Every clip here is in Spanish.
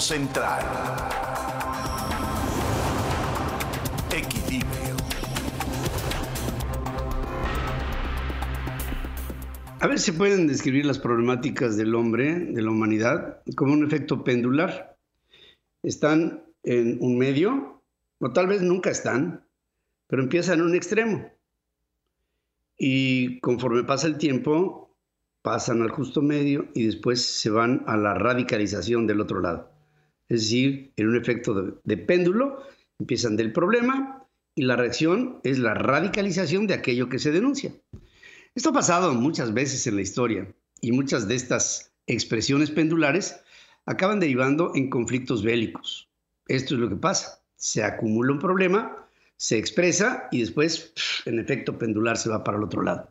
Central. Equilibrio. A ver si pueden describir las problemáticas del hombre, de la humanidad, como un efecto pendular. Están en un medio, o tal vez nunca están, pero empiezan en un extremo. Y conforme pasa el tiempo, pasan al justo medio y después se van a la radicalización del otro lado. Es decir, en un efecto de, péndulo, empiezan del problema y la reacción es la radicalización de aquello que se denuncia. Esto ha pasado muchas veces en la historia y muchas de estas expresiones pendulares acaban derivando en conflictos bélicos. Esto es lo que pasa. Se acumula un problema, se expresa y después, en efecto pendular, se va para el otro lado.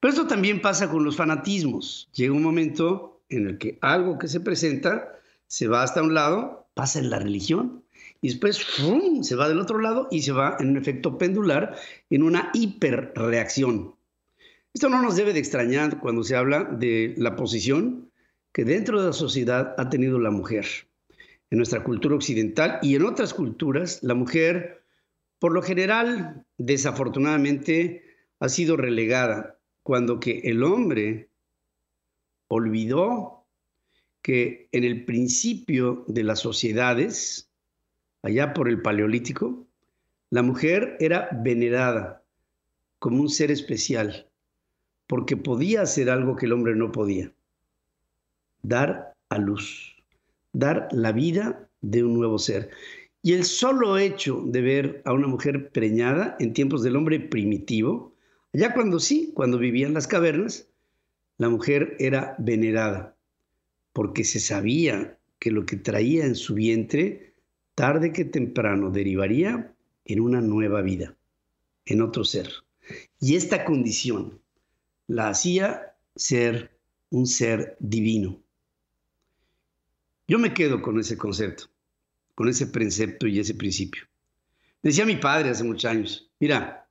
Pero esto también pasa con los fanatismos. Llega un momento en el que algo que se presenta se va hasta un lado, pasa en la religión, y después se va del otro lado y se va en un efecto pendular, en una hiperreacción. Esto no nos debe de extrañar cuando se habla de la posición que dentro de la sociedad ha tenido la mujer. En nuestra cultura occidental y en otras culturas, la mujer, por lo general, desafortunadamente, ha sido relegada cuando que el hombre olvidó que en el principio de las sociedades, allá por el Paleolítico, la mujer era venerada como un ser especial, porque podía hacer algo que el hombre no podía, dar a luz, dar la vida de un nuevo ser. Y el solo hecho de ver a una mujer preñada en tiempos del hombre primitivo, ya cuando sí, cuando vivía en las cavernas, la mujer era venerada, porque se sabía que lo que traía en su vientre, tarde que temprano, derivaría en una nueva vida, en otro ser. Y esta condición la hacía ser un ser divino. Yo me quedo con ese concepto, con ese precepto y ese principio. Decía mi padre hace muchos años, mira,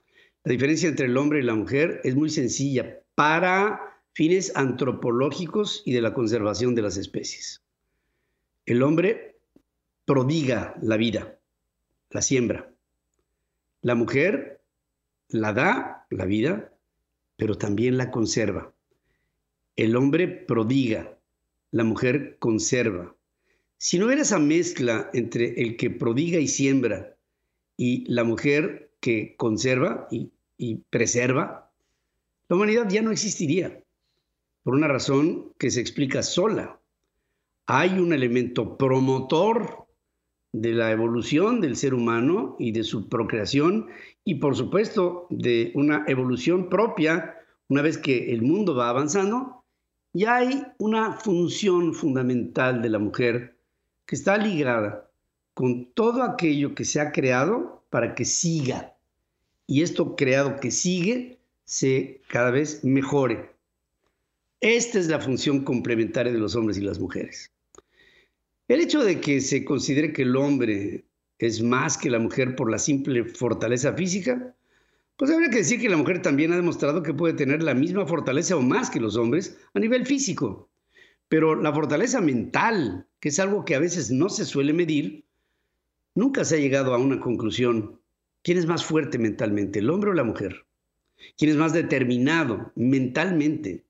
la diferencia entre el hombre y la mujer es muy sencilla para fines antropológicos y de la conservación de las especies. El hombre prodiga la vida, la siembra. La mujer la da, la vida, pero también la conserva. El hombre prodiga, la mujer conserva. Si no hubiera esa mezcla entre el que prodiga y siembra y la mujer que conserva y y preserva, la humanidad ya no existiría, por una razón que se explica sola. Hay un elemento promotor de la evolución del ser humano y de su procreación y por supuesto de una evolución propia una vez que el mundo va avanzando, ya hay una función fundamental de la mujer que está ligada con todo aquello que se ha creado para que siga y esto creado que sigue se cada vez mejore. Esta es la función complementaria de los hombres y las mujeres. El hecho de que se considere que el hombre es más que la mujer por la simple fortaleza física, pues habría que decir que la mujer también ha demostrado que puede tener la misma fortaleza o más que los hombres a nivel físico. Pero la fortaleza mental, que es algo que a veces no se suele medir, nunca se ha llegado a una conclusión ¿Quién es más fuerte mentalmente, el hombre o la mujer? ¿Quién es más determinado mentalmente,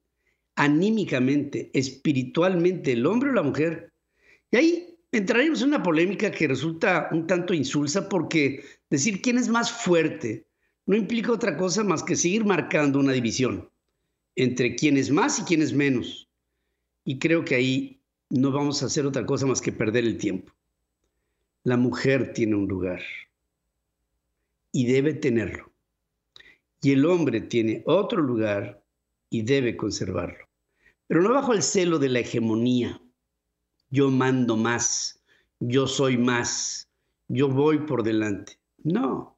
anímicamente, espiritualmente, el hombre o la mujer? Y ahí entraremos en una polémica que resulta un tanto insulsa porque decir quién es más fuerte no implica otra cosa más que seguir marcando una división entre quién es más y quién es menos. Y creo que ahí no vamos a hacer otra cosa más que perder el tiempo. La mujer tiene un lugar y debe tenerlo. Y el hombre tiene otro lugar y debe conservarlo. Pero no bajo el celo de la hegemonía. Yo mando más, yo soy más, yo voy por delante. No.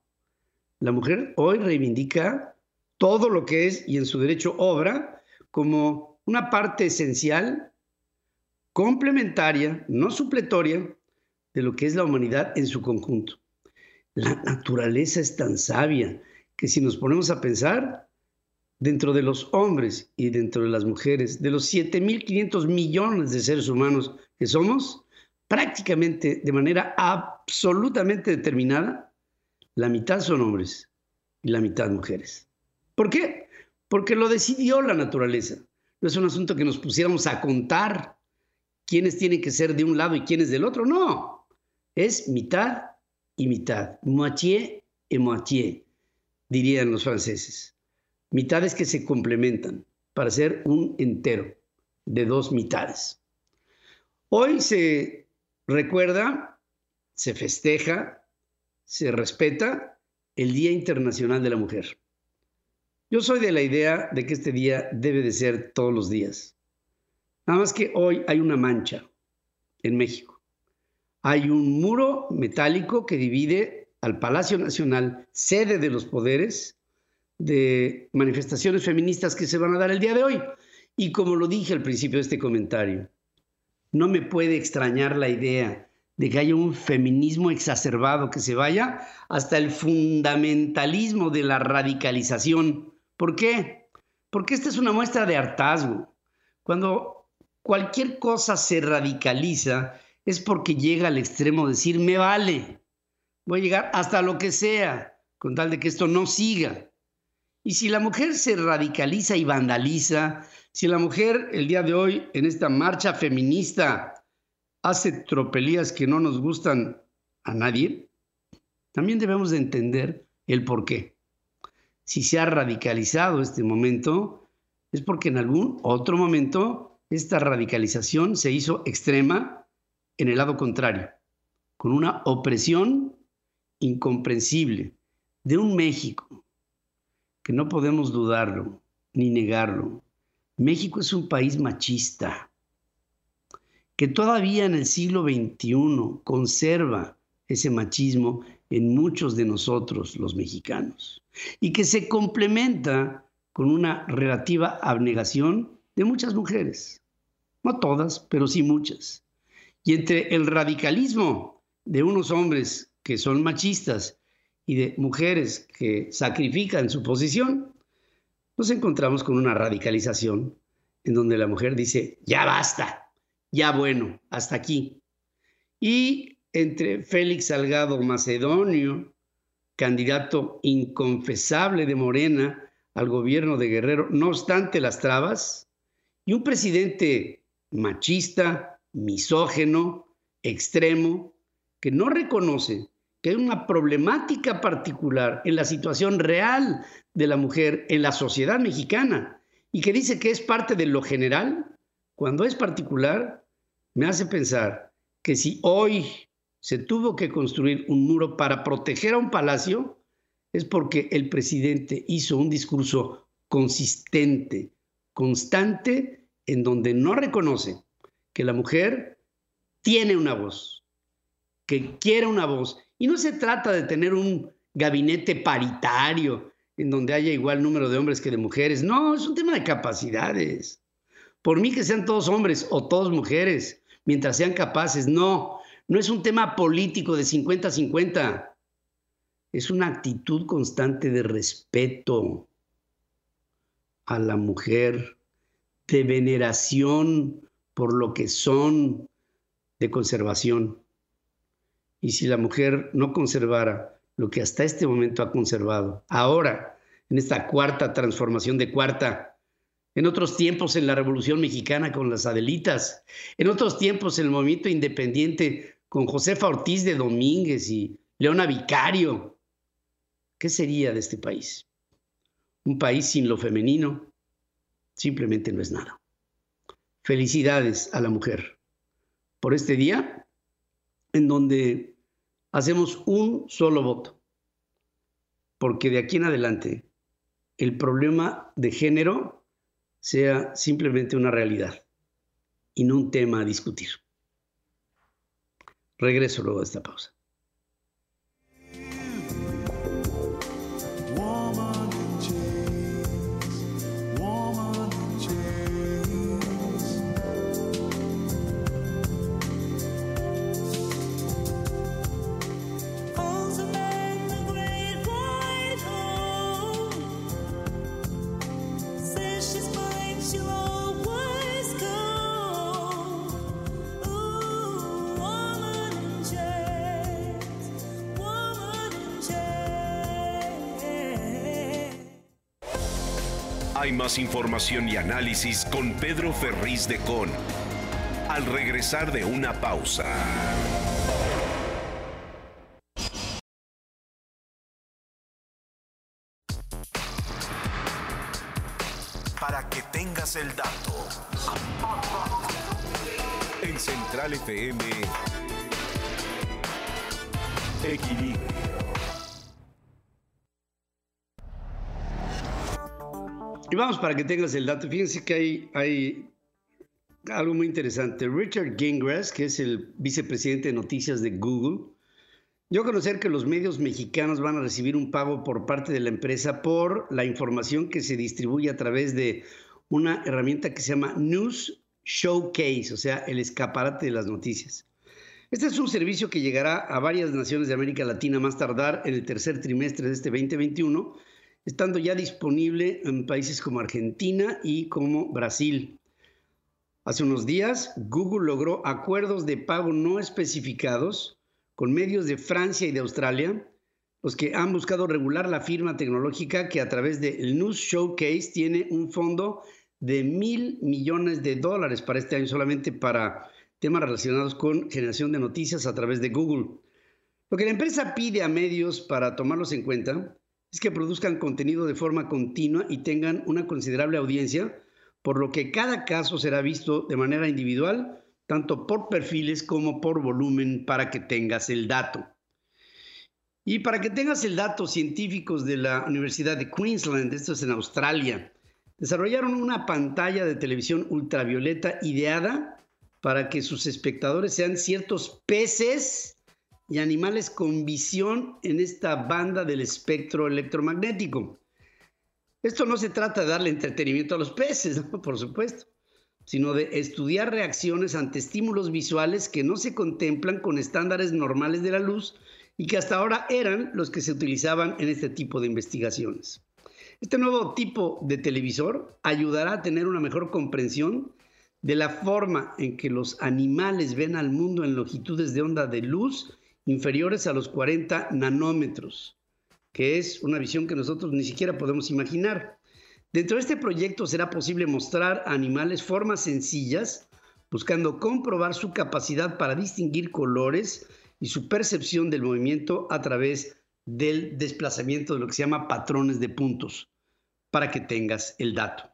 La mujer hoy reivindica todo lo que es y en su derecho obra como una parte esencial, complementaria, no supletoria, de lo que es la humanidad en su conjunto. La naturaleza es tan sabia que si nos ponemos a pensar, dentro de los hombres y dentro de las mujeres, de los 7.500 millones de seres humanos que somos, prácticamente de manera absolutamente determinada, la mitad son hombres y la mitad mujeres. ¿Por qué? Porque lo decidió la naturaleza. No es un asunto que nos pusiéramos a contar quiénes tienen que ser de un lado y quiénes del otro. No, es mitad y mitad, moitié et moitié, dirían los franceses. Mitades que se complementan para ser un entero de dos mitades. Hoy se recuerda, se festeja, se respeta el Día Internacional de la Mujer. Yo soy de la idea de que este día debe de ser todos los días. Nada más que hoy hay una mancha en México. Hay un muro metálico que divide al Palacio Nacional, sede de los poderes, de manifestaciones feministas que se van a dar el día de hoy. Y como lo dije al principio de este comentario, no me puede extrañar la idea de que haya un feminismo exacerbado que se vaya hasta el fundamentalismo de la radicalización. ¿Por qué? Porque esta es una muestra de hartazgo. Cuando cualquier cosa se radicaliza es porque llega al extremo de decir, me vale, voy a llegar hasta lo que sea, con tal de que esto no siga. Y si la mujer se radicaliza y vandaliza, si la mujer el día de hoy en esta marcha feminista hace tropelías que no nos gustan a nadie, también debemos de entender el por qué. Si se ha radicalizado este momento, es porque en algún otro momento esta radicalización se hizo extrema en el lado contrario, con una opresión incomprensible de un México que no podemos dudarlo ni negarlo. México es un país machista, que todavía en el siglo XXI conserva ese machismo en muchos de nosotros los mexicanos y que se complementa con una relativa abnegación de muchas mujeres, no todas, pero sí muchas. Y entre el radicalismo de unos hombres que son machistas y de mujeres que sacrifican su posición, nos encontramos con una radicalización en donde la mujer dice, ya basta, ya bueno, hasta aquí. Y entre Félix Salgado Macedonio, candidato inconfesable de Morena al gobierno de Guerrero, no obstante las trabas, y un presidente machista, misógeno, extremo, que no reconoce que hay una problemática particular en la situación real de la mujer en la sociedad mexicana y que dice que es parte de lo general, cuando es particular, me hace pensar que si hoy se tuvo que construir un muro para proteger a un palacio, es porque el presidente hizo un discurso consistente, constante, en donde no reconoce que la mujer tiene una voz, que quiere una voz y no se trata de tener un gabinete paritario en donde haya igual número de hombres que de mujeres. No, es un tema de capacidades. Por mí que sean todos hombres o todas mujeres, mientras sean capaces. No, no es un tema político de 50-50. Es una actitud constante de respeto a la mujer, de veneración por lo que son, de conservación. Y si la mujer no conservara lo que hasta este momento ha conservado, ahora, en esta cuarta transformación de cuarta, en otros tiempos en la Revolución Mexicana con las Adelitas, en otros tiempos en el movimiento independiente con Josefa Ortiz de Domínguez y Leona Vicario, ¿qué sería de este país? Un país sin lo femenino simplemente no es nada. Felicidades a la mujer por este día en donde hacemos un solo voto, porque de aquí en adelante el problema de género sea simplemente una realidad y no un tema a discutir. Regreso luego de esta pausa. Hay más información y análisis con Pedro Ferriz de Con. Al regresar de una pausa. Para que tengas el dato. En Central FM. Vamos para que tengas el dato. Fíjense que hay, algo muy interesante. Richard Gingras, que es el vicepresidente de noticias de Google, a conocer que los medios mexicanos van a recibir un pago por parte de la empresa por la información que se distribuye a través de una herramienta que se llama News Showcase, o sea, el escaparate de las noticias. Este es un servicio que llegará a varias naciones de América Latina más tardar en el tercer trimestre de este 2021 estando ya disponible en países como Argentina y como Brasil. Hace unos días, Google logró acuerdos de pago no especificados con medios de Francia y de Australia, los que han buscado regular la firma tecnológica que a través del News Showcase tiene un fondo de mil millones de dólares para este año solamente para temas relacionados con generación de noticias a través de Google. Lo que la empresa pide a medios para tomarlos en cuenta es que produzcan contenido de forma continua y tengan una considerable audiencia, por lo que cada caso será visto de manera individual, tanto por perfiles como por volumen, para que tengas el dato. Y para que tengas el dato, científicos de la Universidad de Queensland, esto es en Australia, desarrollaron una pantalla de televisión ultravioleta ideada para que sus espectadores sean ciertos peces y animales con visión en esta banda del espectro electromagnético. Esto no se trata de darle entretenimiento a los peces, por supuesto, sino de estudiar reacciones ante estímulos visuales que no se contemplan con estándares normales de la luz y que hasta ahora eran los que se utilizaban en este tipo de investigaciones. Este nuevo tipo de televisor ayudará a tener una mejor comprensión de la forma en que los animales ven al mundo en longitudes de onda de luz inferiores a los 40 nanómetros, que es una visión que nosotros ni siquiera podemos imaginar. Dentro de este proyecto será posible mostrar a animales formas sencillas, buscando comprobar su capacidad para distinguir colores y su percepción del movimiento a través del desplazamiento de lo que se llama patrones de puntos, para que tengas el dato.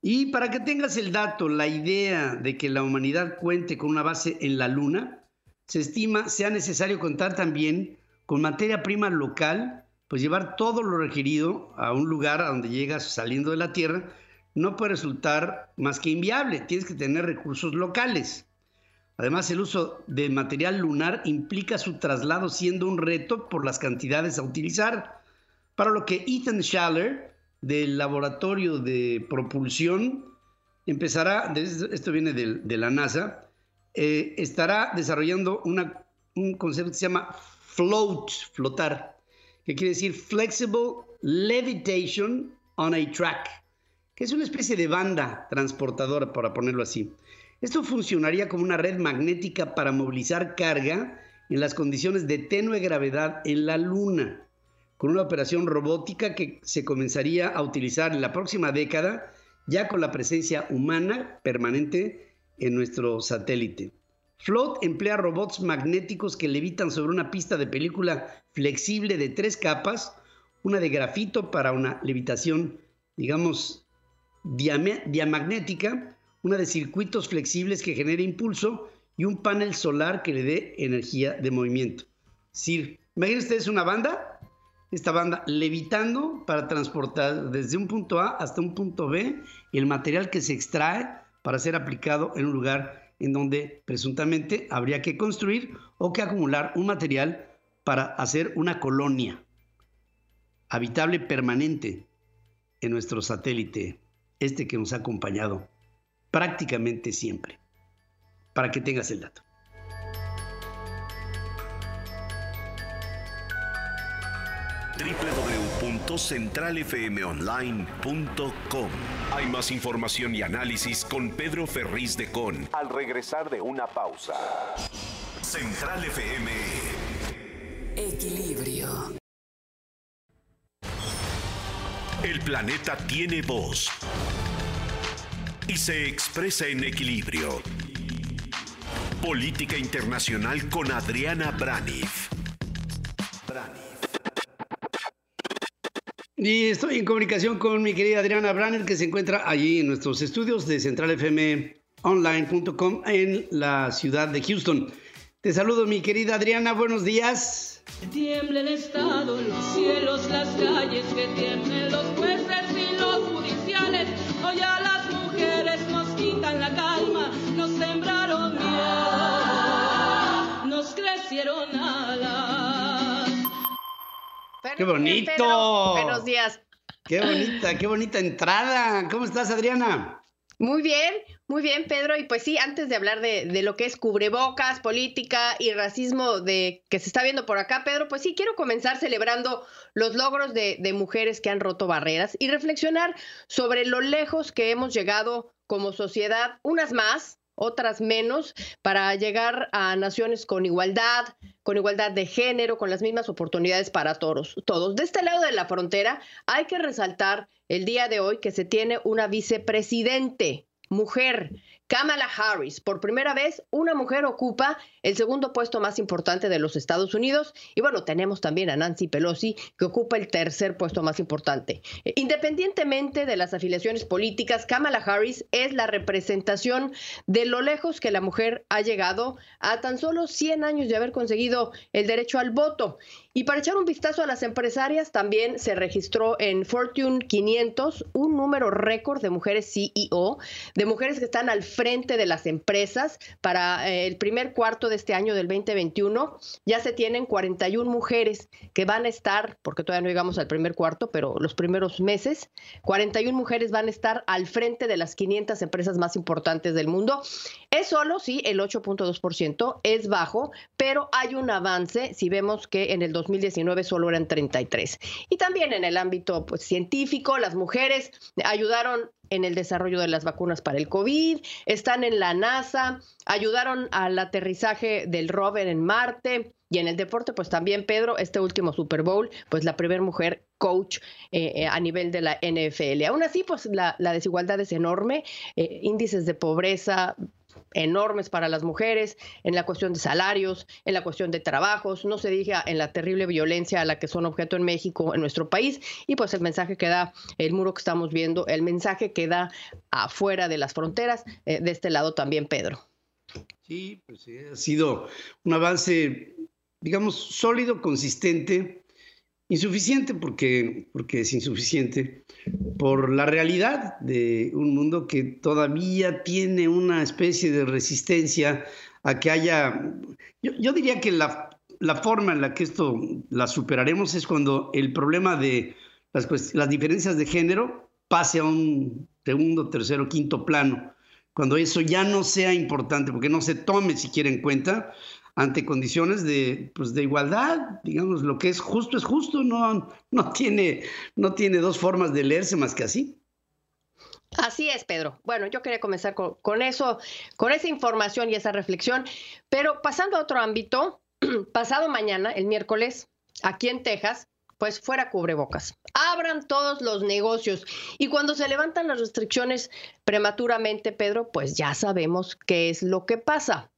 Y para que tengas el dato, la idea de que la humanidad cuente con una base en la Luna se estima sea necesario contar también con materia prima local, pues llevar todo lo requerido a un lugar a donde llegas saliendo de la Tierra no puede resultar más que inviable, tienes que tener recursos locales. Además, el uso de material lunar implica su traslado siendo un reto por las cantidades a utilizar, para lo que Ethan Schaller, del laboratorio de propulsión, empezará, esto viene de, de la NASA, eh, estará desarrollando un concepto que se llama float, flotar, que quiere decir flexible levitation on a track, que es una especie de banda transportadora, para ponerlo así. Esto funcionaría como una red magnética para movilizar carga en las condiciones de tenue gravedad en la Luna, con una operación robótica que se comenzaría a utilizar en la próxima década, ya con la presencia humana permanente en nuestro satélite. Float emplea robots magnéticos que levitan sobre una pista de película flexible de tres capas, una de grafito para una levitación, digamos, diamagnética, una de circuitos flexibles que genere impulso y un panel solar que le dé energía de movimiento. Es imagínense ustedes una banda, esta banda levitando para transportar desde un punto A hasta un punto B el material que se extrae para ser aplicado en un lugar en donde presuntamente habría que construir o que acumular un material para hacer una colonia habitable permanente en nuestro satélite, este que nos ha acompañado prácticamente siempre, para que tengas el dato. www.centralfmonline.com Hay más información y análisis con Pedro Ferriz de Con. Al regresar de una pausa. Central FM. Equilibrio. El planeta tiene voz y se expresa en equilibrio. Política Internacional con Adriana Braniff. Y estoy en comunicación con mi querida Adriana Braniff, que se encuentra allí en nuestros estudios de centralfmonline.com en la ciudad de Houston. Te saludo, mi querida Adriana, buenos días. Tiembla el Estado, los cielos, las calles, que tiemblen los jueces y los judiciales. Hoy a las mujeres nos quitan la calma, nos sembraron miedo, nos crecieron alas. ¡Qué bonito! Buenos días. ¡Qué bonita, qué bonita entrada! ¿Cómo estás, Adriana? Muy bien, muy bien, Pedro. Y pues sí, antes de hablar de, de, lo que es cubrebocas, política y racismo de que se está viendo por acá, Pedro, pues sí, quiero comenzar celebrando los logros de, de mujeres que han roto barreras y reflexionar sobre lo lejos que hemos llegado como sociedad, unas más, otras menos, para llegar a naciones con igualdad, con igualdad de género, con las mismas oportunidades para todos. Todos. De este lado de la frontera hay que resaltar el día de hoy que se tiene una vicepresidente mujer Kamala Harris. Por primera vez, una mujer ocupa el segundo puesto más importante de los Estados Unidos. Y bueno, tenemos también a Nancy Pelosi, que ocupa el tercer puesto más importante. Eh, independientemente de las afiliaciones políticas, Kamala Harris es la representación de lo lejos que la mujer ha llegado a tan solo 100 años de haber conseguido el derecho al voto. Y para echar un vistazo a las empresarias, también se registró en Fortune 500 un número récord de mujeres CEO, de mujeres que están al frente de las empresas. Para eh, el primer cuarto de este año del 2021 ya se tienen 41 mujeres que van a estar, porque todavía no llegamos al primer cuarto, pero los primeros meses, 41 mujeres van a estar al frente de las 500 empresas más importantes del mundo. Es solo, sí, el 8.2%, es bajo, pero hay un avance si vemos que en el 2019 solo eran 33. Y también en el ámbito pues, científico, las mujeres ayudaron en el desarrollo de las vacunas para el COVID, están en la NASA, ayudaron al aterrizaje del rover en Marte. Y en el deporte, pues también Pedro, este último Super Bowl, pues la primera mujer coach eh, eh, a nivel de la NFL. Aún así, pues la, desigualdad es enorme, eh, índices de pobreza, enormes para las mujeres, en la cuestión de salarios, en la cuestión de trabajos, no se diga en la terrible violencia a la que son objeto en México, en nuestro país, y pues el mensaje que da el muro que estamos viendo, el mensaje que da afuera de las fronteras, eh, de este lado también, Pedro. Sí, pues ha sido un avance, digamos, sólido, consistente, insuficiente porque, porque es insuficiente, por la realidad de un mundo que todavía tiene una especie de resistencia a que haya, yo, diría que la, la, forma en la que esto la superaremos es cuando el problema de las, las diferencias de género pase a un segundo, tercero, quinto plano, cuando eso ya no sea importante, porque no se tome siquiera en cuenta ante condiciones de, pues, de igualdad, digamos, lo que es justo es justo, no, no, tiene, no tiene dos formas de leerse más que así. Así es, Pedro. Bueno, yo quería comenzar con, con eso, con esa información y esa reflexión, pero pasando a otro ámbito, pasado mañana, el miércoles, aquí en Texas, pues fuera cubrebocas. Abran todos los negocios. Y cuando se levantan las restricciones prematuramente, Pedro, pues ya sabemos qué es lo que pasa.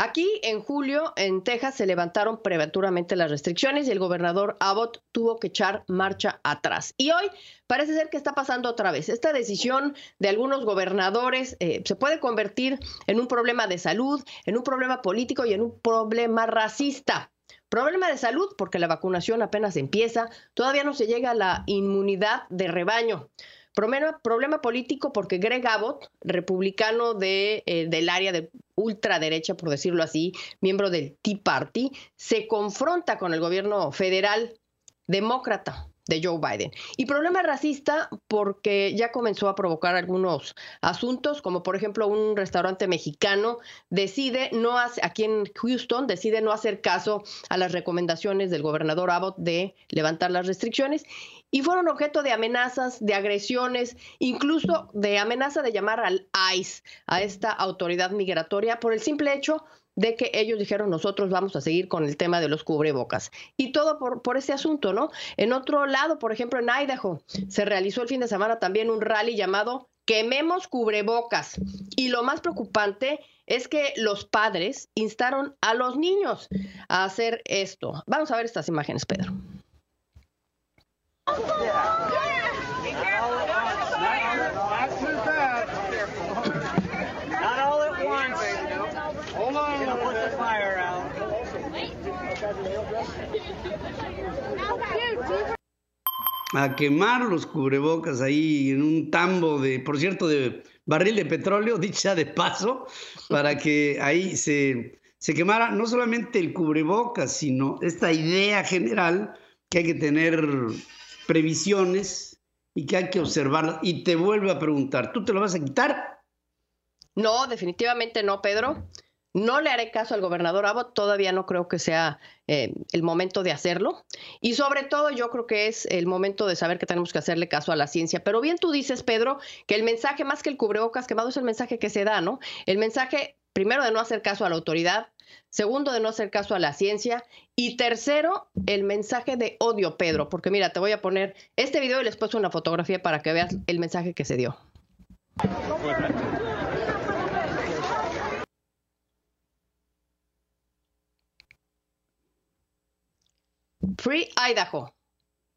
Aquí en julio, en Texas, se levantaron prematuramente las restricciones y el gobernador Abbott tuvo que echar marcha atrás. Y hoy parece ser que está pasando otra vez. Esta decisión de algunos gobernadores eh, se puede convertir en un problema de salud, en un problema político y en un problema racista. Problema de salud porque la vacunación apenas empieza, todavía no se llega a la inmunidad de rebaño. Problema, político porque Greg Abbott, republicano de, eh, del área de ultraderecha, por decirlo así, miembro del Tea Party, se confronta con el gobierno federal demócrata de Joe Biden. Y problema racista porque ya comenzó a provocar algunos asuntos, como por ejemplo un restaurante mexicano decide no hace, aquí en Houston decide no hacer caso a las recomendaciones del gobernador Abbott de levantar las restricciones y fueron objeto de amenazas, de agresiones, incluso de amenaza de llamar al ICE, a esta autoridad migratoria, por el simple hecho de que ellos dijeron nosotros vamos a seguir con el tema de los cubrebocas. Y todo por, por este asunto, ¿no? En otro lado, por ejemplo, en Idaho, se realizó el fin de semana también un rally llamado Quememos cubrebocas. Y lo más preocupante es que los padres instaron a los niños a hacer esto. Vamos a ver estas imágenes, Pedro. A quemar los cubrebocas ahí en un tambo de, por cierto, de barril de petróleo, dicha de paso, para que ahí se, se quemara no solamente el cubrebocas, sino esta idea general que hay que tener previsiones y que hay que observarlas. Y te vuelvo a preguntar, ¿tú te lo vas a quitar? No, definitivamente no, Pedro. No le haré caso al gobernador Abbott, todavía no creo que sea eh, el momento de hacerlo. Y sobre todo yo creo que es el momento de saber que tenemos que hacerle caso a la ciencia. Pero bien tú dices, Pedro, que el mensaje más que el cubrebocas quemado es el mensaje que se da, ¿no? El mensaje, primero, de no hacer caso a la autoridad, segundo, de no hacer caso a la ciencia y tercero, el mensaje de odio, Pedro. Porque mira, te voy a poner este video y les puse una fotografía para que veas el mensaje que se dio. Free Idaho.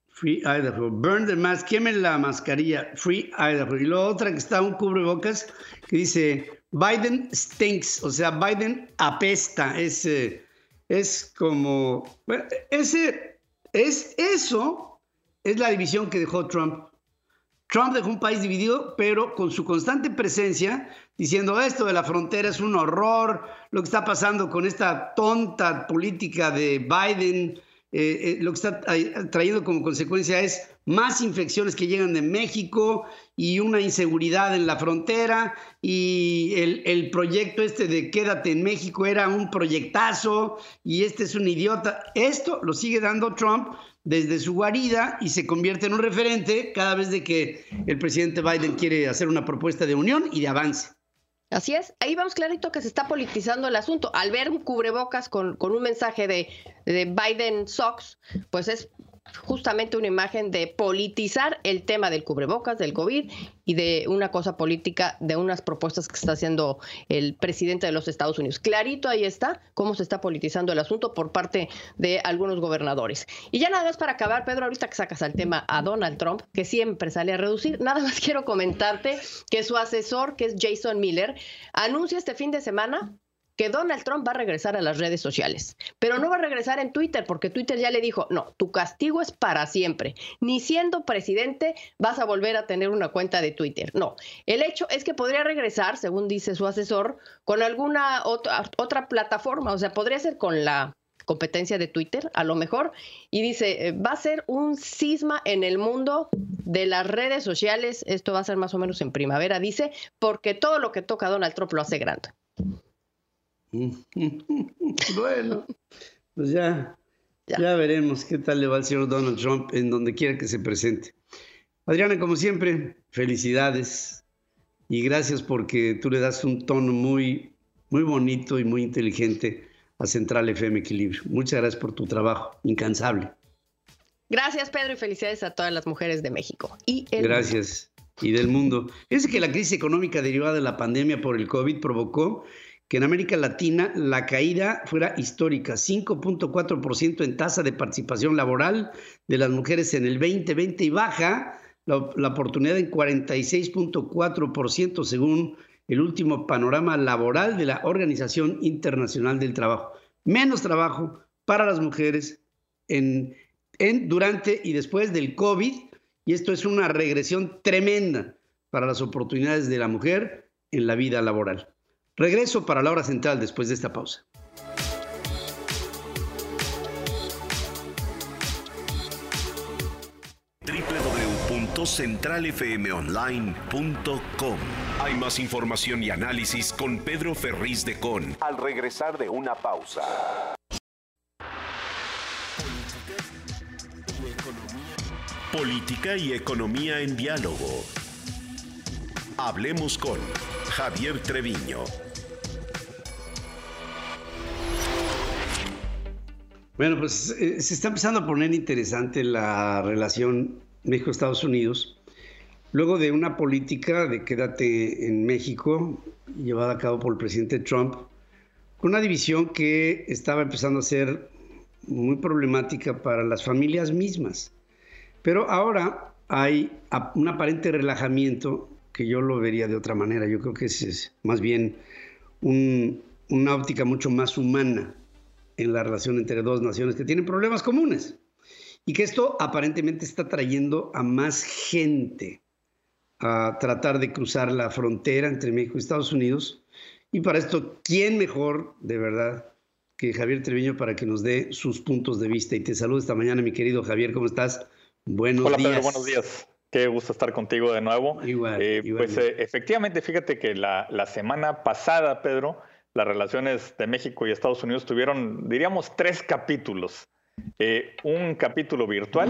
Free Idaho. Burn the mask. Quemen la mascarilla. Free Idaho. Y la otra que está un cubrebocas que dice Biden stinks. O sea, Biden apesta. Es, eh, es como. ese, es eso. Es la división que dejó Trump. Trump dejó un país dividido, pero con su constante presencia, diciendo esto de la frontera es un horror, lo que está pasando con esta tonta política de Biden, eh, eh, lo que está trayendo como consecuencia es más infecciones que llegan de México y una inseguridad en la frontera y el, proyecto este de quédate en México era un proyectazo y este es un idiota. Esto lo sigue dando Trump desde su guarida y se convierte en un referente cada vez que el presidente Biden quiere hacer una propuesta de unión y de avance. Así es, ahí vamos clarito que se está politizando el asunto. Al ver un cubrebocas con, con un mensaje de, de Biden Sox, pues es justamente una imagen de politizar el tema del cubrebocas, del COVID y de una cosa política, de unas propuestas que está haciendo el presidente de los Estados Unidos. Clarito ahí está cómo se está politizando el asunto por parte de algunos gobernadores. Y ya nada más para acabar, Pedro, ahorita que sacas al tema a Donald Trump, que siempre sale a reducir, nada más quiero comentarte que su asesor, que es Jason Miller, anuncia este fin de semana que Donald Trump va a regresar a las redes sociales, pero no va a regresar en Twitter porque Twitter ya le dijo, no, tu castigo es para siempre. Ni siendo presidente vas a volver a tener una cuenta de Twitter. No, el hecho es que podría regresar, según dice su asesor, con alguna otra, otra plataforma, o sea, podría ser con la competencia de Twitter, a lo mejor, y dice, eh, va a ser un cisma en el mundo de las redes sociales, esto va a ser más o menos en primavera, dice, porque todo lo que toca Donald Trump lo hace grande. bueno, pues ya, ya, veremos qué tal le va al señor Donald Trump en donde quiera que se presente. Adriana, como siempre, felicidades y gracias porque tú le das un tono muy, muy bonito y muy inteligente a Central FM Equilibrio. Muchas gracias por tu trabajo, incansable. Gracias, Pedro, y felicidades a todas las mujeres de México. Y gracias. Y del mundo. Es que la crisis económica derivada de la pandemia por el COVID provocó que en América Latina la caída fuera histórica, 5.4% en tasa de participación laboral de las mujeres en el 2020 y baja la, oportunidad en 46.4% según el último panorama laboral de la Organización Internacional del Trabajo. Menos trabajo para las mujeres en, durante y después del COVID y esto es una regresión tremenda para las oportunidades de la mujer en la vida laboral. Regreso para la hora central después de esta pausa. www.centralfmonline.com Hay más información y análisis con Pedro Ferriz de Con. Al regresar de una pausa. Política y economía en diálogo. Hablemos con Javier Treviño. Bueno, pues eh, se está empezando a poner interesante la relación México-Estados Unidos. Luego de una política de quédate en México, llevada a cabo por el presidente Trump, con una división que estaba empezando a ser muy problemática para las familias mismas. Pero ahora hay un aparente relajamiento que yo lo vería de otra manera. Yo creo que es, más bien una óptica mucho más humana en la relación entre dos naciones que tienen problemas comunes. Y que esto aparentemente está trayendo a más gente a tratar de cruzar la frontera entre México y Estados Unidos. Y para esto, ¿quién mejor, de verdad, que Javier Treviño para que nos dé sus puntos de vista? Y te saludo esta mañana, mi querido Javier, ¿cómo estás? Buenos Hola, días. Pedro, buenos días. Qué gusto estar contigo de nuevo. Igual. Eh, pues eh, efectivamente, fíjate que la, la, semana pasada, Pedro, las relaciones de México y Estados Unidos tuvieron, diríamos, tres capítulos. Eh, un capítulo virtual,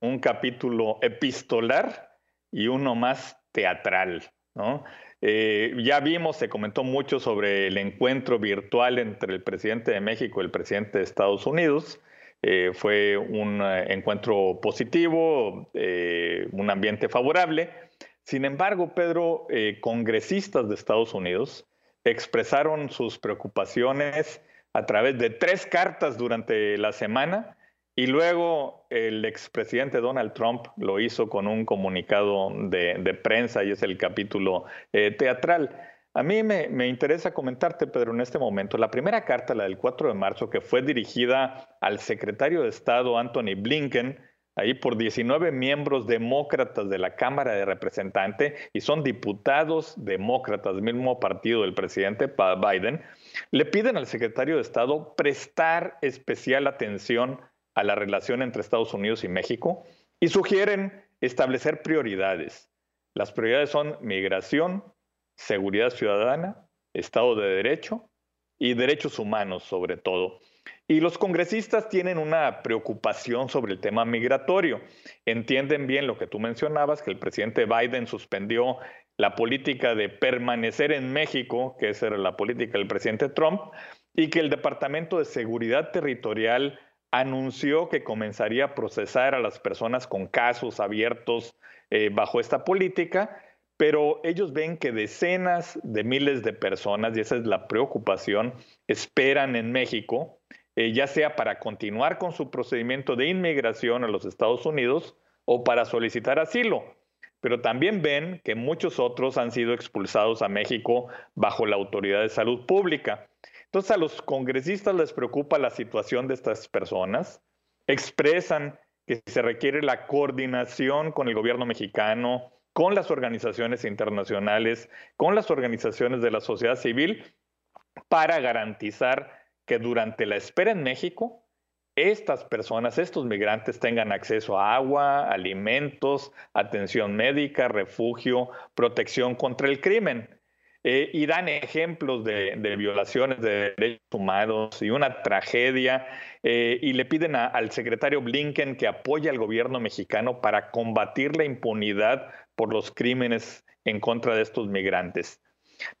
un capítulo epistolar y uno más teatral. ¿no? ya vimos, se comentó mucho sobre el encuentro virtual entre el presidente de México y el presidente de Estados Unidos. Eh, fue un eh, encuentro positivo, eh, un ambiente favorable. Sin embargo, Pedro, congresistas de Estados Unidos expresaron sus preocupaciones a través de tres cartas durante la semana y luego el expresidente Donald Trump lo hizo con un comunicado de prensa y es el capítulo teatral. A mí me, interesa comentarte, Pedro, en este momento, la primera carta, la del 4 de marzo, que fue dirigida al secretario de Estado Anthony Blinken, ahí por 19 miembros demócratas de la Cámara de Representantes, y son diputados demócratas, mismo partido del presidente Biden, le piden al secretario de Estado prestar especial atención a la relación entre Estados Unidos y México y sugieren establecer prioridades. Las prioridades son migración, seguridad ciudadana, Estado de Derecho y derechos humanos sobre todo. Y los congresistas tienen una preocupación sobre el tema migratorio. Entienden bien lo que tú mencionabas, que el presidente Biden suspendió la política de permanecer en México, que esa era la política del presidente Trump, y que el Departamento de Seguridad Territorial anunció que comenzaría a procesar a las personas con casos abiertos eh, bajo esta política pero ellos ven que decenas de miles de personas, y esa es la preocupación, esperan en México, eh, ya sea para continuar con su procedimiento de inmigración a los Estados Unidos o para solicitar asilo. Pero también ven que muchos otros han sido expulsados a México bajo la autoridad de salud pública. Entonces a los congresistas les preocupa la situación de estas personas, expresan que se requiere la coordinación con el gobierno mexicano, con las organizaciones internacionales, con las organizaciones de la sociedad civil, para garantizar que durante la espera en México, estas personas, estos migrantes tengan acceso a agua, alimentos, atención médica, refugio, protección contra el crimen. Eh, y dan ejemplos de, violaciones de derechos humanos y una tragedia, eh, y le piden al secretario Blinken que apoye al gobierno mexicano para combatir la impunidad por los crímenes en contra de estos migrantes.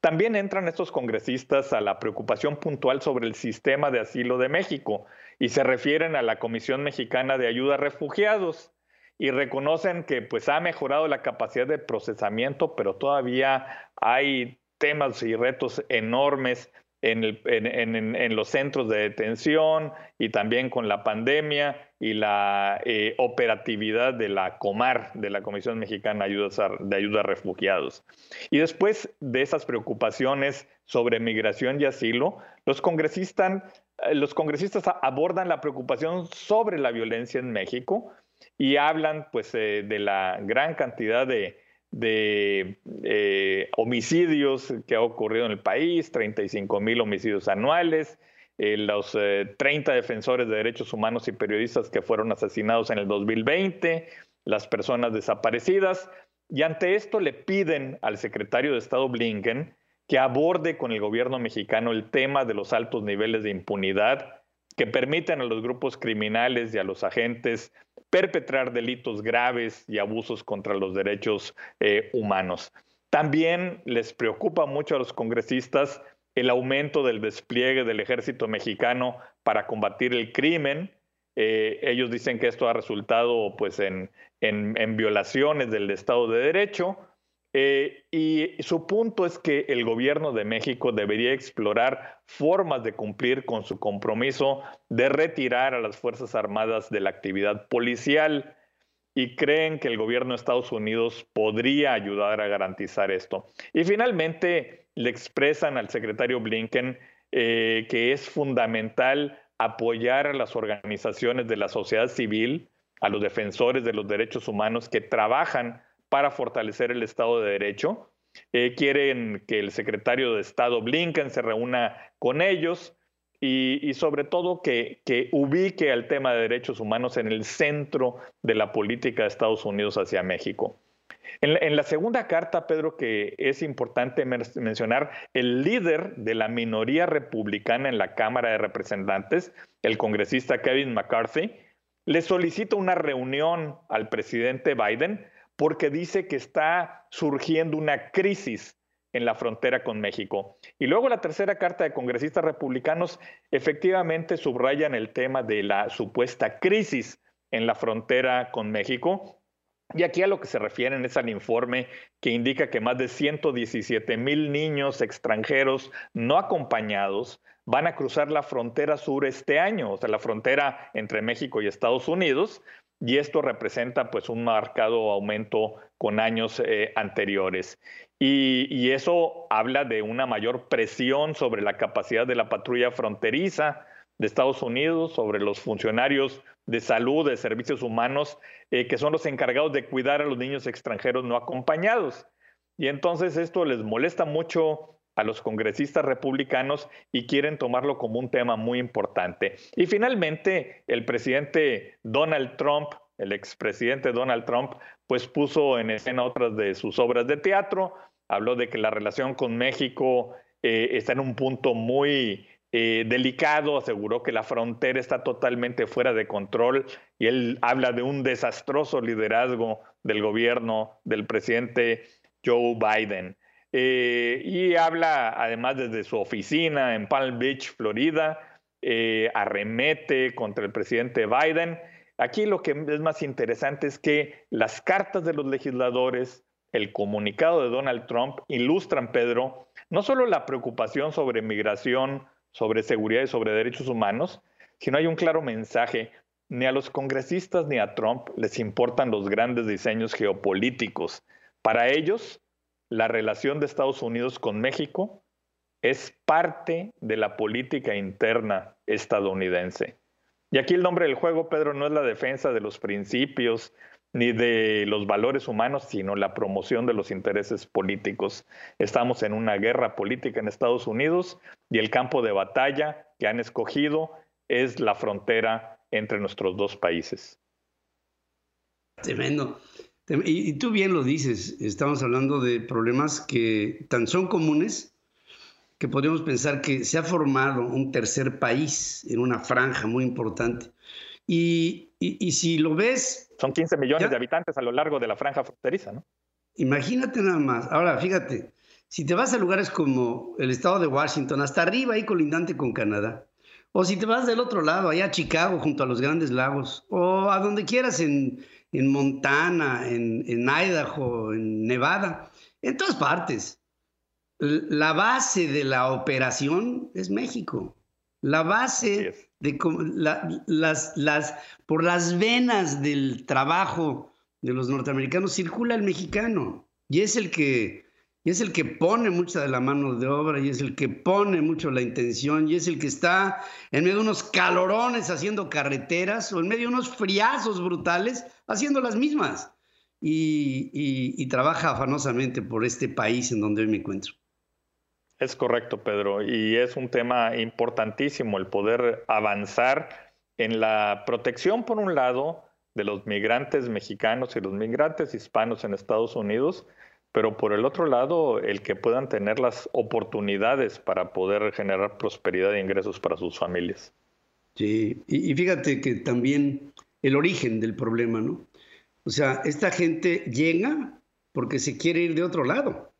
También entran estos congresistas a la preocupación puntual sobre el sistema de asilo de México y se refieren a la Comisión Mexicana de Ayuda a Refugiados y reconocen que pues ha mejorado la capacidad de procesamiento, pero todavía hay temas y retos enormes en, los centros de detención y también con la pandemia y la eh, operatividad de la Comar, de la Comisión Mexicana de Ayuda a Refugiados. Y después de esas preocupaciones sobre migración y asilo, los congresistas, eh, los congresistas abordan la preocupación sobre la violencia en México y hablan pues eh, de la gran cantidad de de eh, homicidios que ha ocurrido en el país, 35 mil homicidios anuales, eh, los 30 eh, defensores de derechos humanos y periodistas que fueron asesinados en el 2020, las personas desaparecidas, y ante esto le piden al secretario de Estado Blinken que aborde con el gobierno mexicano el tema de los altos niveles de impunidad que permiten a los grupos criminales y a los agentes perpetrar delitos graves y abusos contra los derechos eh, humanos. También les preocupa mucho a los congresistas el aumento del despliegue del ejército mexicano para combatir el crimen. Eh, ellos dicen que esto ha resultado pues, en, en, violaciones del Estado de Derecho. Eh, y su punto es que el gobierno de México debería explorar formas de cumplir con su compromiso de retirar a las Fuerzas Armadas de la actividad policial y creen que el gobierno de Estados Unidos podría ayudar a garantizar esto. Y finalmente le expresan al secretario Blinken eh, que es fundamental apoyar a las organizaciones de la sociedad civil, a los defensores de los derechos humanos que trabajan para fortalecer el Estado de Derecho. Eh, quieren que el secretario de Estado Blinken se reúna con ellos y, sobre todo que, ubique al tema de derechos humanos en el centro de la política de Estados Unidos hacia México. En la, segunda carta, Pedro, que es importante mencionar, el líder de la minoría republicana en la Cámara de Representantes, el congresista Kevin McCarthy, le solicita una reunión al presidente Biden porque dice que está surgiendo una crisis en la frontera con México. Y luego la tercera carta de congresistas republicanos efectivamente subrayan el tema de la supuesta crisis en la frontera con México. Y aquí a lo que se refieren es al informe que indica que más de 117 mil niños extranjeros no acompañados van a cruzar la frontera sur este año, o sea, la frontera entre México y Estados Unidos, y esto representa pues un marcado aumento con años eh, anteriores. Y, eso habla de una mayor presión sobre la capacidad de la patrulla fronteriza de Estados Unidos, sobre los funcionarios de salud, de servicios humanos, eh, que son los encargados de cuidar a los niños extranjeros no acompañados. Y entonces esto les molesta mucho a los congresistas republicanos y quieren tomarlo como un tema muy importante. Y finalmente, el presidente Donald Trump, el expresidente Donald Trump, pues puso en escena otras de sus obras de teatro, habló de que la relación con México eh, está en un punto muy eh, delicado, aseguró que la frontera está totalmente fuera de control y él habla de un desastroso liderazgo del gobierno del presidente Joe Biden. Eh, y habla además desde su oficina en Palm Beach, Florida, arremete contra el presidente Biden. Aquí lo que es más interesante es que las cartas de los legisladores, el comunicado de Donald Trump ilustran, Pedro, no solo la preocupación sobre migración, sobre seguridad y sobre derechos humanos, sino hay un claro mensaje. Ni a los congresistas ni a Trump les importan los grandes diseños geopolíticos. Para ellos, la relación de Estados Unidos con México es parte de la política interna estadounidense. Y aquí el nombre del juego, Pedro, no es la defensa de los principios ni de los valores humanos, sino la promoción de los intereses políticos. Estamos en una guerra política en Estados Unidos y el campo de batalla que han escogido es la frontera entre nuestros dos países. Tremendo. Y, tú bien lo dices, estamos hablando de problemas que tan son comunes que podríamos pensar que se ha formado un tercer país en una franja muy importante. Y, y si lo ves son 15 millones de habitantes a lo largo de la franja fronteriza, ¿no? Imagínate nada más. Ahora, fíjate, si te vas a lugares como el estado de Washington, hasta arriba, ahí colindante con Canadá, o si te vas del otro lado, allá a Chicago, junto a los grandes lagos, o a donde quieras en, Montana, en, en Idaho, en Nevada, en todas partes. La base de la operación es México. La base de las, las, por las venas del trabajo de los norteamericanos circula el mexicano y es el que es el que pone mucha de la mano de obra y es el que pone mucho la intención y es el que está en medio de unos calorones haciendo carreteras o en medio de unos friazos brutales haciendo las mismas y, y trabaja afanosamente por este país en donde hoy me encuentro. Es correcto, Pedro, y es un tema importantísimo el poder avanzar en la protección, por un lado, de los migrantes mexicanos y los migrantes hispanos en Estados Unidos, pero por el otro lado, el que puedan tener las oportunidades para poder generar prosperidad e ingresos para sus familias. Sí, y, fíjate que también el origen del problema, ¿no? O sea, esta gente llega porque se quiere ir de otro lado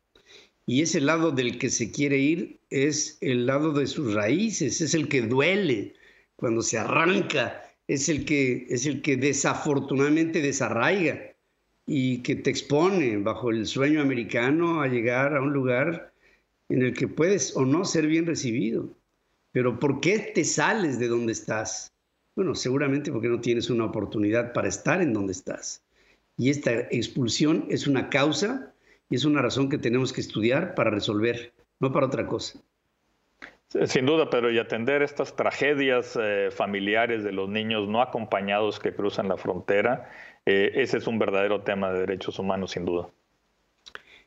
y ese lado del que se quiere ir es el lado de sus raíces, es el que duele cuando se arranca, es el que, es el que desafortunadamente desarraiga y que te expone bajo el sueño americano a llegar a un lugar en el que puedes o no ser bien recibido. Pero ¿por qué te sales de donde estás? Bueno, seguramente porque no tienes una oportunidad para estar en donde estás. Y esta expulsión es una causa y es una razón que tenemos que estudiar para resolver, no para otra cosa. Sin duda, pero y atender estas tragedias eh, familiares de los niños no acompañados que cruzan la frontera, eh, ese es un verdadero tema de derechos humanos, sin duda.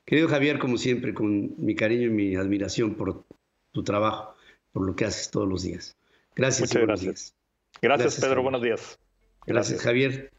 Querido Javier, como siempre, con mi cariño y mi admiración por tu trabajo, por lo que haces todos los días. Gracias. Muchas gracias. gracias. Pedro. Buenos días. gracias Javier.